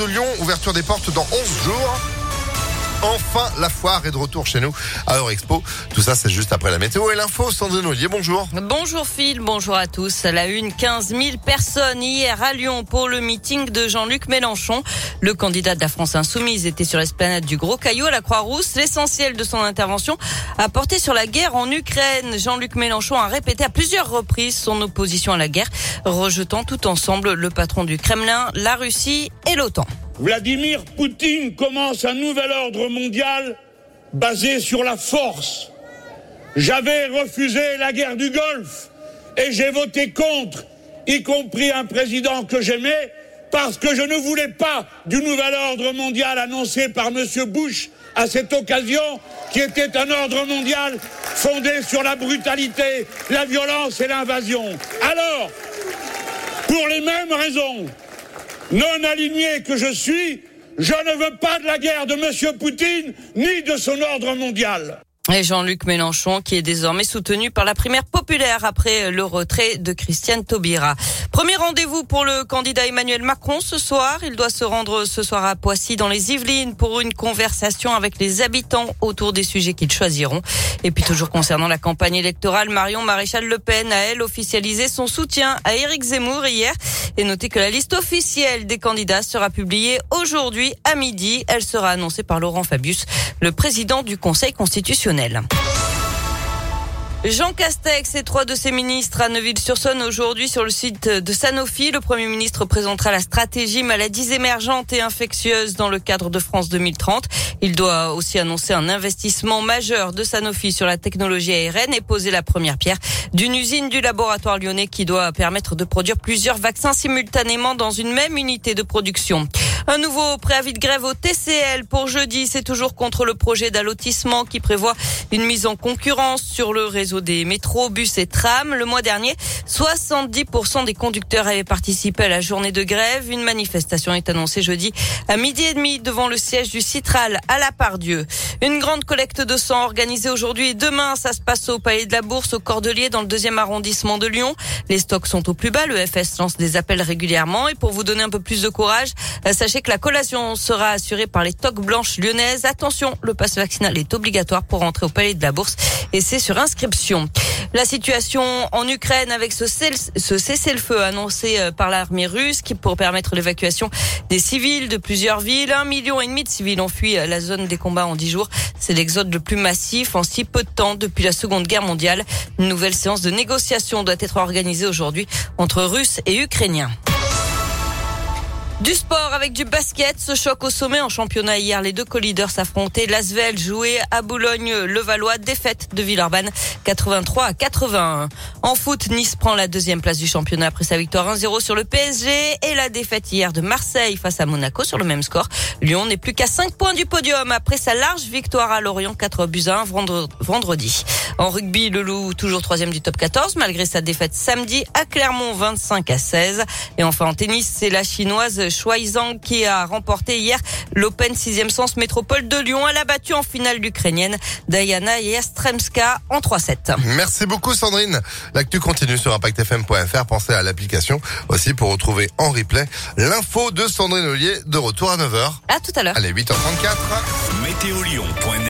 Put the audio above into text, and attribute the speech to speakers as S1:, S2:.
S1: de Lyon, ouverture des portes dans 11 jours. Enfin, la foire est de retour chez nous à Eurexpo. Tout ça, c'est juste après la météo et l'info. Sandrine Ollier, bonjour.
S2: Bonjour Phil, bonjour à tous. La une, 15 000 personnes hier à Lyon pour le meeting de Jean-Luc Mélenchon. Le candidat de la France Insoumise était sur l'esplanade du Gros Caillou à la Croix-Rousse. L'essentiel de son intervention a porté sur la guerre en Ukraine. Jean-Luc Mélenchon a répété à plusieurs reprises son opposition à la guerre, rejetant tout ensemble le patron du Kremlin, la Russie et l'OTAN.
S3: Vladimir Poutine commence un nouvel ordre mondial basé sur la force. J'avais refusé la guerre du Golfe et j'ai voté contre, y compris un président que j'aimais, parce que je ne voulais pas du nouvel ordre mondial annoncé par M. Bush à cette occasion, qui était un ordre mondial fondé sur la brutalité, la violence et l'invasion. Alors, pour les mêmes raisons, non aligné que je suis, je ne veux pas de la guerre de M. Poutine ni de son ordre mondial.
S2: Et Jean-Luc Mélenchon, qui est désormais soutenu par la primaire populaire après le retrait de Christiane Taubira. Premier rendez-vous pour le candidat Emmanuel Macron ce soir. Il doit se rendre ce soir à Poissy dans les Yvelines pour une conversation avec les habitants autour des sujets qu'ils choisiront. Et puis toujours concernant la campagne électorale, Marion Maréchal Le Pen a elle officialisé son soutien à Éric Zemmour hier et noté que la liste officielle des candidats sera publiée aujourd'hui à midi. Elle sera annoncée par Laurent Fabius, le président du Conseil constitutionnel. Jean Castex et trois de ses ministres à Neuville-sur-Saône aujourd'hui sur le site de Sanofi. Le Premier ministre présentera la stratégie maladies émergentes et infectieuses dans le cadre de France 2030. Il doit aussi annoncer un investissement majeur de Sanofi sur la technologie ARN et poser la première pierre d'une usine du laboratoire lyonnais qui doit permettre de produire plusieurs vaccins simultanément dans une même unité de production. Un nouveau préavis de grève au TCL pour jeudi. C'est toujours contre le projet d'allotissement qui prévoit une mise en concurrence sur le réseau des métros, bus et trams. Le mois dernier, 70% des conducteurs avaient participé à la journée de grève. Une manifestation est annoncée jeudi à midi et demi devant le siège du Citral à la Pardieu. Une grande collecte de sang organisée aujourd'hui et demain. Ça se passe au Palais de la Bourse, au Cordelier, dans le deuxième arrondissement de Lyon. Les stocks sont au plus bas. Le FS lance des appels régulièrement. Et pour vous donner un peu plus de courage, sachez que la collation sera assurée par les toques blanches lyonnaises. Attention, le passe vaccinal est obligatoire pour entrer au palais de la Bourse et c'est sur inscription. La situation en Ukraine avec ce, ce cessez-le-feu annoncé euh, par l'armée russe qui pour permettre l'évacuation des civils de plusieurs villes. Un million et demi de civils ont fui euh, la zone des combats en dix jours. C'est l'exode le plus massif en si peu de temps depuis la Seconde Guerre mondiale. Une nouvelle séance de négociation doit être organisée aujourd'hui entre Russes et Ukrainiens. Du sport avec du basket, ce choc au sommet en championnat hier. Les deux co-leaders s'affrontaient. L'Asvel jouait à Boulogne-le-Valois, défaite de Villeurbanne 83 à 81. En foot, Nice prend la deuxième place du championnat après sa victoire 1-0 sur le PSG et la défaite hier de Marseille face à Monaco sur le même score. Lyon n'est plus qu'à 5 points du podium après sa large victoire à Lorient 4 buts à 1 vendredi. En rugby, le Loup toujours troisième du top 14 malgré sa défaite samedi à Clermont 25 à 16. Et enfin en tennis, c'est la chinoise Shuai Zhang qui a remporté hier l'Open 6e sens métropole de Lyon. Elle a battu en finale l'Ukrainienne Diana Yastremska en 3-7.
S1: Merci beaucoup Sandrine. L'actu continue sur impactfm.fr. Pensez à l'application aussi pour retrouver en replay l'info de Sandrine Ollier de retour à 9h.
S2: À tout à l'heure.
S1: Allez, 8h34.